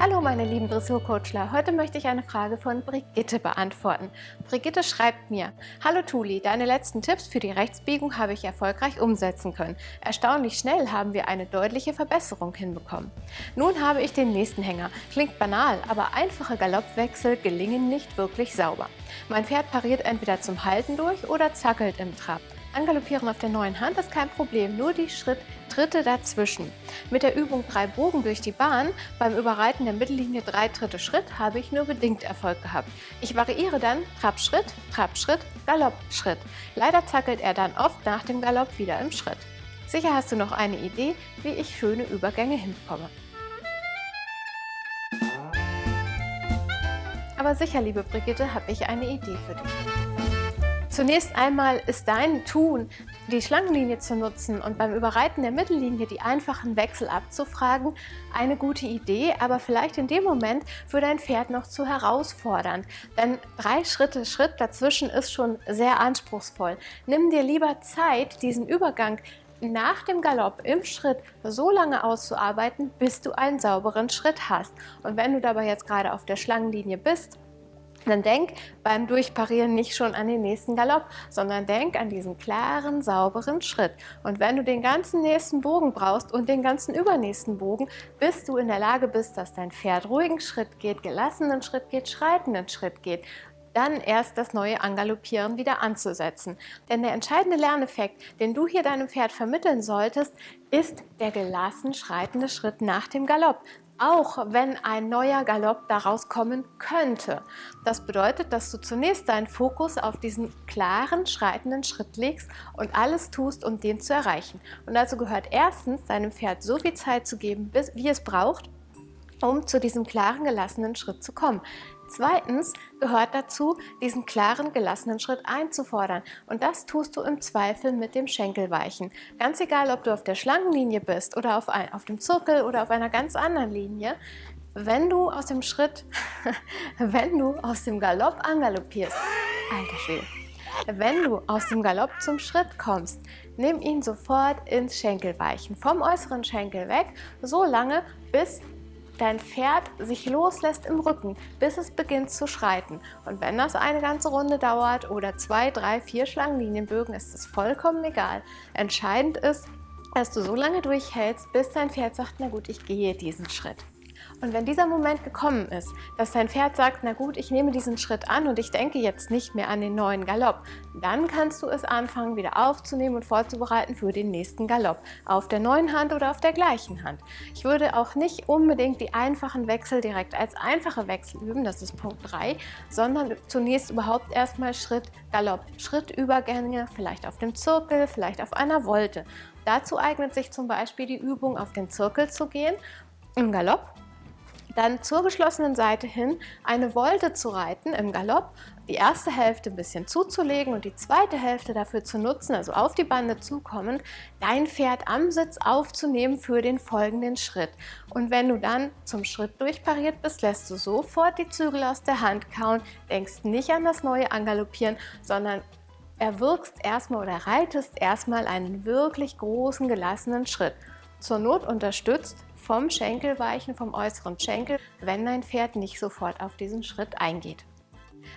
Hallo meine lieben Dressurcoachler, heute möchte ich eine Frage von Brigitte beantworten. Brigitte schreibt mir, Hallo Tuli, deine letzten Tipps für die Rechtsbiegung habe ich erfolgreich umsetzen können. Erstaunlich schnell haben wir eine deutliche Verbesserung hinbekommen. Nun habe ich den nächsten Hänger. Klingt banal, aber einfache Galoppwechsel gelingen nicht wirklich sauber. Mein Pferd pariert entweder zum Halten durch oder zackelt im Trab. Angaloppieren auf der neuen Hand ist kein Problem, nur die Schritt Tritte dazwischen. Mit der Übung drei Bogen durch die Bahn beim Überreiten der Mittellinie drei Tritte Schritt habe ich nur bedingt Erfolg gehabt. Ich variiere dann Trab Schritt, Trab Schritt, Galopp Schritt. Leider zackelt er dann oft nach dem Galopp wieder im Schritt. Sicher hast du noch eine Idee, wie ich schöne Übergänge hinbekomme. Aber sicher, liebe Brigitte, habe ich eine Idee für dich. Zunächst einmal ist dein Tun, die Schlangenlinie zu nutzen und beim Überreiten der Mittellinie die einfachen Wechsel abzufragen, eine gute Idee, aber vielleicht in dem Moment für dein Pferd noch zu herausfordernd. Denn drei Schritte Schritt dazwischen ist schon sehr anspruchsvoll. Nimm dir lieber Zeit, diesen Übergang nach dem Galopp im Schritt so lange auszuarbeiten, bis du einen sauberen Schritt hast. Und wenn du dabei jetzt gerade auf der Schlangenlinie bist, dann denk beim Durchparieren nicht schon an den nächsten Galopp, sondern denk an diesen klaren, sauberen Schritt. Und wenn du den ganzen nächsten Bogen brauchst und den ganzen übernächsten Bogen, bis du in der Lage bist, dass dein Pferd ruhigen Schritt geht, gelassenen Schritt geht, schreitenden Schritt geht, dann erst das neue Angaloppieren wieder anzusetzen. Denn der entscheidende Lerneffekt, den du hier deinem Pferd vermitteln solltest, ist der gelassen schreitende Schritt nach dem Galopp auch wenn ein neuer Galopp daraus kommen könnte. Das bedeutet, dass du zunächst deinen Fokus auf diesen klaren, schreitenden Schritt legst und alles tust, um den zu erreichen. Und dazu gehört erstens, deinem Pferd so viel Zeit zu geben, wie es braucht, um zu diesem klaren, gelassenen Schritt zu kommen. Zweitens gehört dazu, diesen klaren, gelassenen Schritt einzufordern. Und das tust du im Zweifel mit dem Schenkelweichen. Ganz egal, ob du auf der Schlangenlinie bist oder auf, ein, auf dem Zirkel oder auf einer ganz anderen Linie. Wenn du aus dem Schritt, wenn du aus dem Galopp angaloppierst, alter Schwede, wenn du aus dem Galopp zum Schritt kommst, nimm ihn sofort ins Schenkelweichen, vom äußeren Schenkel weg, so lange, bis dein Pferd sich loslässt im Rücken, bis es beginnt zu schreiten. Und wenn das eine ganze Runde dauert oder zwei, drei, vier Schlangenlinienbögen, ist es vollkommen egal. Entscheidend ist, dass du so lange durchhältst, bis dein Pferd sagt, na gut, ich gehe diesen Schritt. Und wenn dieser Moment gekommen ist, dass dein Pferd sagt, na gut, ich nehme diesen Schritt an und ich denke jetzt nicht mehr an den neuen Galopp, dann kannst du es anfangen, wieder aufzunehmen und vorzubereiten für den nächsten Galopp. Auf der neuen Hand oder auf der gleichen Hand. Ich würde auch nicht unbedingt die einfachen Wechsel direkt als einfache Wechsel üben, das ist Punkt 3, sondern zunächst überhaupt erstmal Schritt, Galopp, Schrittübergänge, vielleicht auf dem Zirkel, vielleicht auf einer Wolte. Dazu eignet sich zum Beispiel die Übung, auf den Zirkel zu gehen im Galopp dann zur geschlossenen Seite hin eine Wolte zu reiten im Galopp, die erste Hälfte ein bisschen zuzulegen und die zweite Hälfte dafür zu nutzen, also auf die Bande zukommen, dein Pferd am Sitz aufzunehmen für den folgenden Schritt. Und wenn du dann zum Schritt durchpariert bist, lässt du sofort die Zügel aus der Hand kauen, denkst nicht an das neue Angaloppieren, sondern erwirkst erstmal oder reitest erstmal einen wirklich großen, gelassenen Schritt. Zur Not unterstützt vom Schenkelweichen, vom äußeren Schenkel, wenn dein Pferd nicht sofort auf diesen Schritt eingeht.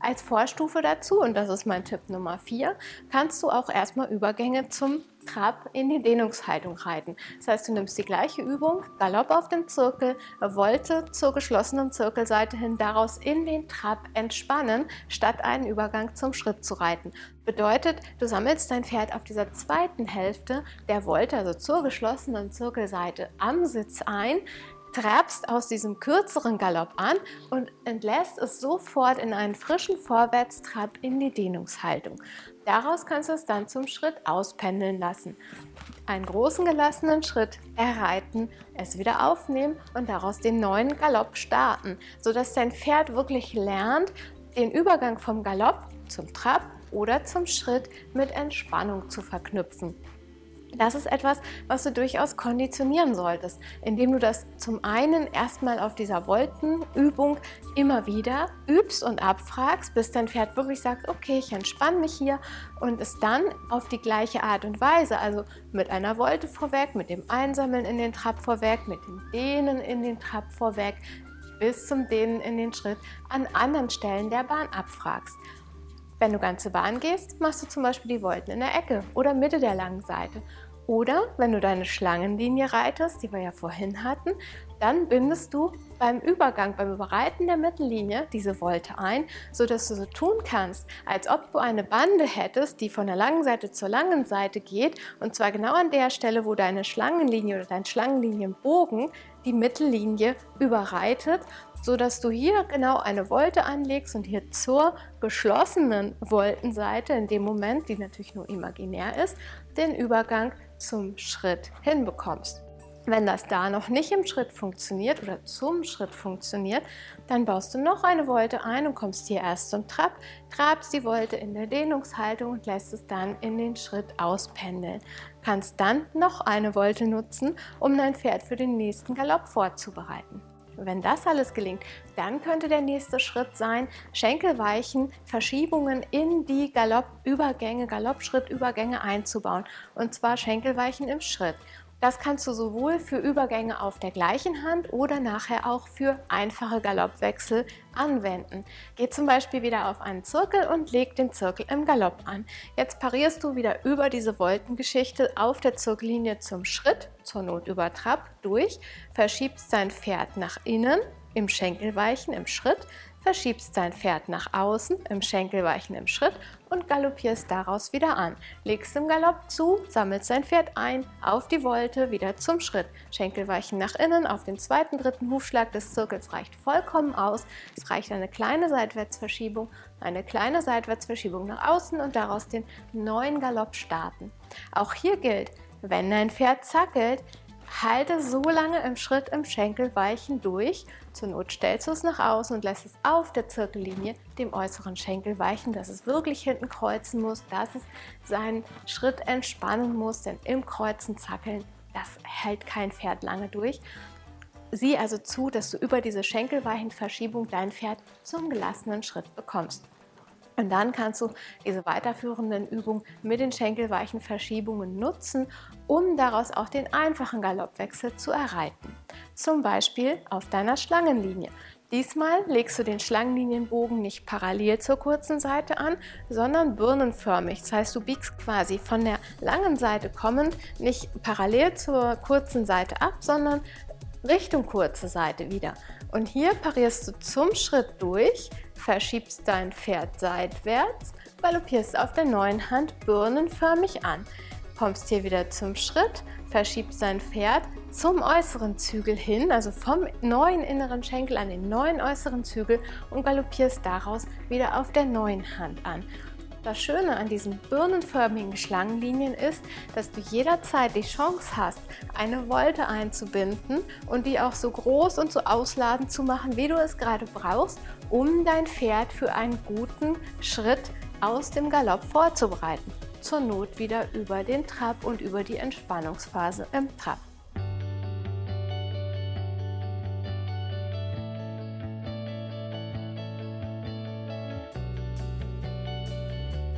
Als Vorstufe dazu, und das ist mein Tipp Nummer 4, kannst du auch erstmal Übergänge zum Trab in die Dehnungshaltung reiten. Das heißt, du nimmst die gleiche Übung, Galopp auf dem Zirkel, Wolte zur geschlossenen Zirkelseite hin, daraus in den Trab entspannen, statt einen Übergang zum Schritt zu reiten. Bedeutet, du sammelst dein Pferd auf dieser zweiten Hälfte der Wolte, also zur geschlossenen Zirkelseite, am Sitz ein, trabst aus diesem kürzeren Galopp an und entlässt es sofort in einen frischen Vorwärtstrab in die Dehnungshaltung. Daraus kannst du es dann zum Schritt auspendeln lassen. Einen großen gelassenen Schritt erreiten, es wieder aufnehmen und daraus den neuen Galopp starten, sodass dein Pferd wirklich lernt, den Übergang vom Galopp zum Trab oder zum Schritt mit Entspannung zu verknüpfen. Das ist etwas, was du durchaus konditionieren solltest, indem du das zum einen erstmal auf dieser Wolkenübung immer wieder übst und abfragst, bis dein Pferd wirklich sagt, okay, ich entspanne mich hier und es dann auf die gleiche Art und Weise, also mit einer Wolte vorweg, mit dem Einsammeln in den Trab vorweg, mit dem Dehnen in den Trab vorweg, bis zum Dehnen in den Schritt an anderen Stellen der Bahn abfragst. Wenn du ganze Bahn gehst, machst du zum Beispiel die Volten in der Ecke oder Mitte der langen Seite. Oder wenn du deine Schlangenlinie reitest, die wir ja vorhin hatten, dann bindest du beim Übergang, beim Überreiten der Mittellinie diese Volte ein, sodass du so tun kannst, als ob du eine Bande hättest, die von der langen Seite zur langen Seite geht und zwar genau an der Stelle, wo deine Schlangenlinie oder dein Schlangenlinienbogen die Mittellinie überreitet, sodass du hier genau eine Volte anlegst und hier zur geschlossenen Voltenseite in dem Moment, die natürlich nur imaginär ist, den Übergang zum Schritt hinbekommst. Wenn das da noch nicht im Schritt funktioniert oder zum Schritt funktioniert, dann baust du noch eine Volte ein und kommst hier erst zum Trab, trabst die Volte in der Dehnungshaltung und lässt es dann in den Schritt auspendeln. Kannst dann noch eine Volte nutzen, um dein Pferd für den nächsten Galopp vorzubereiten. Wenn das alles gelingt, dann könnte der nächste Schritt sein, Schenkelweichen, Verschiebungen in die Galoppübergänge, Galoppschrittübergänge einzubauen. Und zwar Schenkelweichen im Schritt. Das kannst du sowohl für Übergänge auf der gleichen Hand oder nachher auch für einfache Galoppwechsel anwenden. Geh zum Beispiel wieder auf einen Zirkel und leg den Zirkel im Galopp an. Jetzt parierst du wieder über diese Wolkengeschichte auf der Zirkellinie zum Schritt, zur Not über Trab, durch, verschiebst dein Pferd nach innen im Schenkelweichen im Schritt, verschiebst dein Pferd nach außen im Schenkelweichen im Schritt und galoppierst daraus wieder an. Legst im Galopp zu, sammelst dein Pferd ein, auf die Wolte, wieder zum Schritt. Schenkelweichen nach innen, auf den zweiten, dritten Hufschlag des Zirkels reicht vollkommen aus. Es reicht eine kleine Seitwärtsverschiebung, eine kleine Seitwärtsverschiebung nach außen und daraus den neuen Galopp starten. Auch hier gilt, wenn dein Pferd zackelt, Halte so lange im Schritt im Schenkelweichen durch. Zur Not stellst du es nach außen und lässt es auf der Zirkellinie, dem äußeren Schenkel weichen, dass es wirklich hinten kreuzen muss, dass es seinen Schritt entspannen muss, denn im Kreuzen zackeln, das hält kein Pferd lange durch. Sieh also zu, dass du über diese Schenkelweichenverschiebung dein Pferd zum gelassenen Schritt bekommst. Und dann kannst du diese weiterführenden Übungen mit den schenkelweichen Verschiebungen nutzen, um daraus auch den einfachen Galoppwechsel zu erreiten. Zum Beispiel auf deiner Schlangenlinie. Diesmal legst du den Schlangenlinienbogen nicht parallel zur kurzen Seite an, sondern birnenförmig. Das heißt, du biegst quasi von der langen Seite kommend nicht parallel zur kurzen Seite ab, sondern Richtung kurze Seite wieder. Und hier parierst du zum Schritt durch, verschiebst dein Pferd seitwärts, galoppierst auf der neuen Hand birnenförmig an. Kommst hier wieder zum Schritt, verschiebst dein Pferd zum äußeren Zügel hin, also vom neuen inneren Schenkel an den neuen äußeren Zügel und galoppierst daraus wieder auf der neuen Hand an. Das Schöne an diesen birnenförmigen Schlangenlinien ist, dass du jederzeit die Chance hast, eine Wolte einzubinden und die auch so groß und so ausladend zu machen, wie du es gerade brauchst, um dein Pferd für einen guten Schritt aus dem Galopp vorzubereiten. Zur Not wieder über den Trab und über die Entspannungsphase im Trab.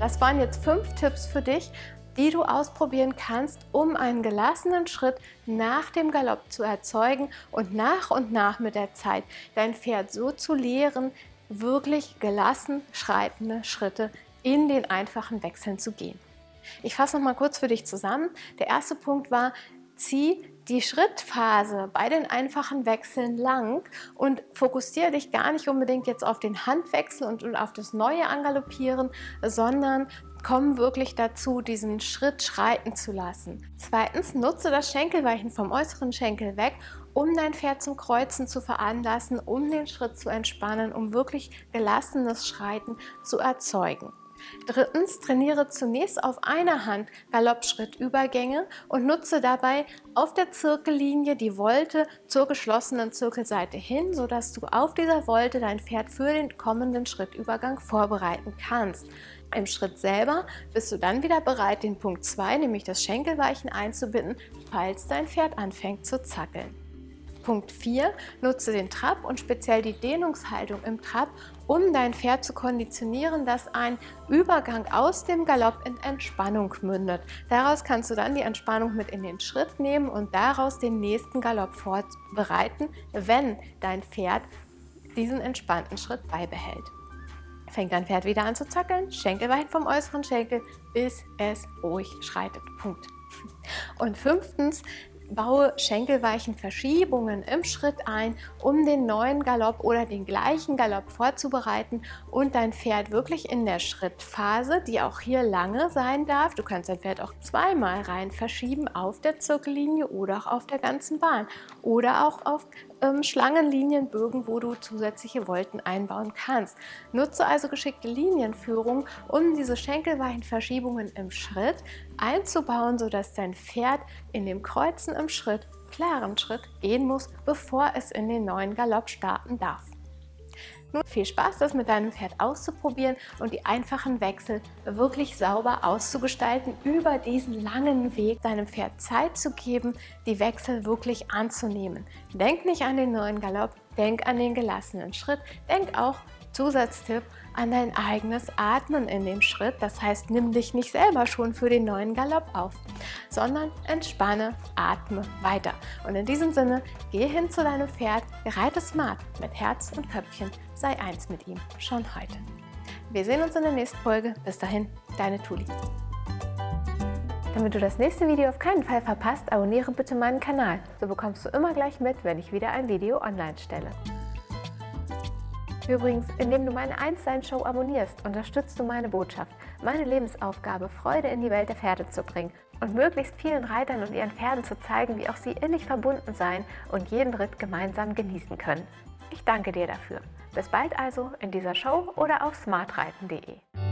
Das waren jetzt fünf Tipps für dich, die du ausprobieren kannst, um einen gelassenen Schritt nach dem Galopp zu erzeugen und nach und nach mit der Zeit dein Pferd so zu lehren, wirklich gelassen schreitende Schritte in den einfachen Wechseln zu gehen. Ich fasse noch mal kurz für dich zusammen. Der erste Punkt war, zieh die Schrittphase bei den einfachen Wechseln lang und fokussiere dich gar nicht unbedingt jetzt auf den Handwechsel und, und auf das neue Angaloppieren, sondern komm wirklich dazu, diesen Schritt schreiten zu lassen. Zweitens, nutze das Schenkelweichen vom äußeren Schenkel weg, um dein Pferd zum Kreuzen zu veranlassen, um den Schritt zu entspannen, um wirklich gelassenes Schreiten zu erzeugen. Drittens, trainiere zunächst auf einer Hand Galoppschrittübergänge und nutze dabei auf der Zirkellinie die Wolte zur geschlossenen Zirkelseite hin, sodass du auf dieser Wolte dein Pferd für den kommenden Schrittübergang vorbereiten kannst. Im Schritt selber bist du dann wieder bereit, den Punkt 2, nämlich das Schenkelweichen einzubinden, falls dein Pferd anfängt zu zackeln. Punkt 4. Nutze den Trab und speziell die Dehnungshaltung im Trab, um dein Pferd zu konditionieren, dass ein Übergang aus dem Galopp in Entspannung mündet. Daraus kannst du dann die Entspannung mit in den Schritt nehmen und daraus den nächsten Galopp vorbereiten, wenn dein Pferd diesen entspannten Schritt beibehält. Fängt dein Pferd wieder an zu zackeln, Schenkel weit vom äußeren Schenkel, bis es ruhig schreitet. Punkt. Und fünftens, baue schenkelweichen Verschiebungen im Schritt ein, um den neuen Galopp oder den gleichen Galopp vorzubereiten. Und dein Pferd wirklich in der Schrittphase, die auch hier lange sein darf, du kannst dein Pferd auch zweimal rein verschieben auf der Zirkellinie oder auch auf der ganzen Bahn. Oder auch auf ähm, Schlangenlinienbögen, wo du zusätzliche Volten einbauen kannst. Nutze also geschickte Linienführung, um diese schenkelweichen Verschiebungen im Schritt einzubauen, sodass dein Pferd in dem Kreuzen im Schritt, klaren Schritt gehen muss, bevor es in den neuen Galopp starten darf. Nun viel Spaß, das mit deinem Pferd auszuprobieren und die einfachen Wechsel wirklich sauber auszugestalten, über diesen langen Weg deinem Pferd Zeit zu geben, die Wechsel wirklich anzunehmen. Denk nicht an den neuen Galopp, denk an den gelassenen Schritt, denk auch Zusatztipp an dein eigenes Atmen in dem Schritt. Das heißt, nimm dich nicht selber schon für den neuen Galopp auf, sondern entspanne, atme weiter. Und in diesem Sinne, geh hin zu deinem Pferd, reite smart mit Herz und Köpfchen, sei eins mit ihm, schon heute. Wir sehen uns in der nächsten Folge. Bis dahin, deine Tuli. Damit du das nächste Video auf keinen Fall verpasst, abonniere bitte meinen Kanal. So bekommst du immer gleich mit, wenn ich wieder ein Video online stelle. Übrigens, indem du meine Einstein-Show abonnierst, unterstützt du meine Botschaft, meine Lebensaufgabe, Freude in die Welt der Pferde zu bringen und möglichst vielen Reitern und ihren Pferden zu zeigen, wie auch sie innig verbunden sein und jeden Ritt gemeinsam genießen können. Ich danke dir dafür. Bis bald also in dieser Show oder auf smartreiten.de.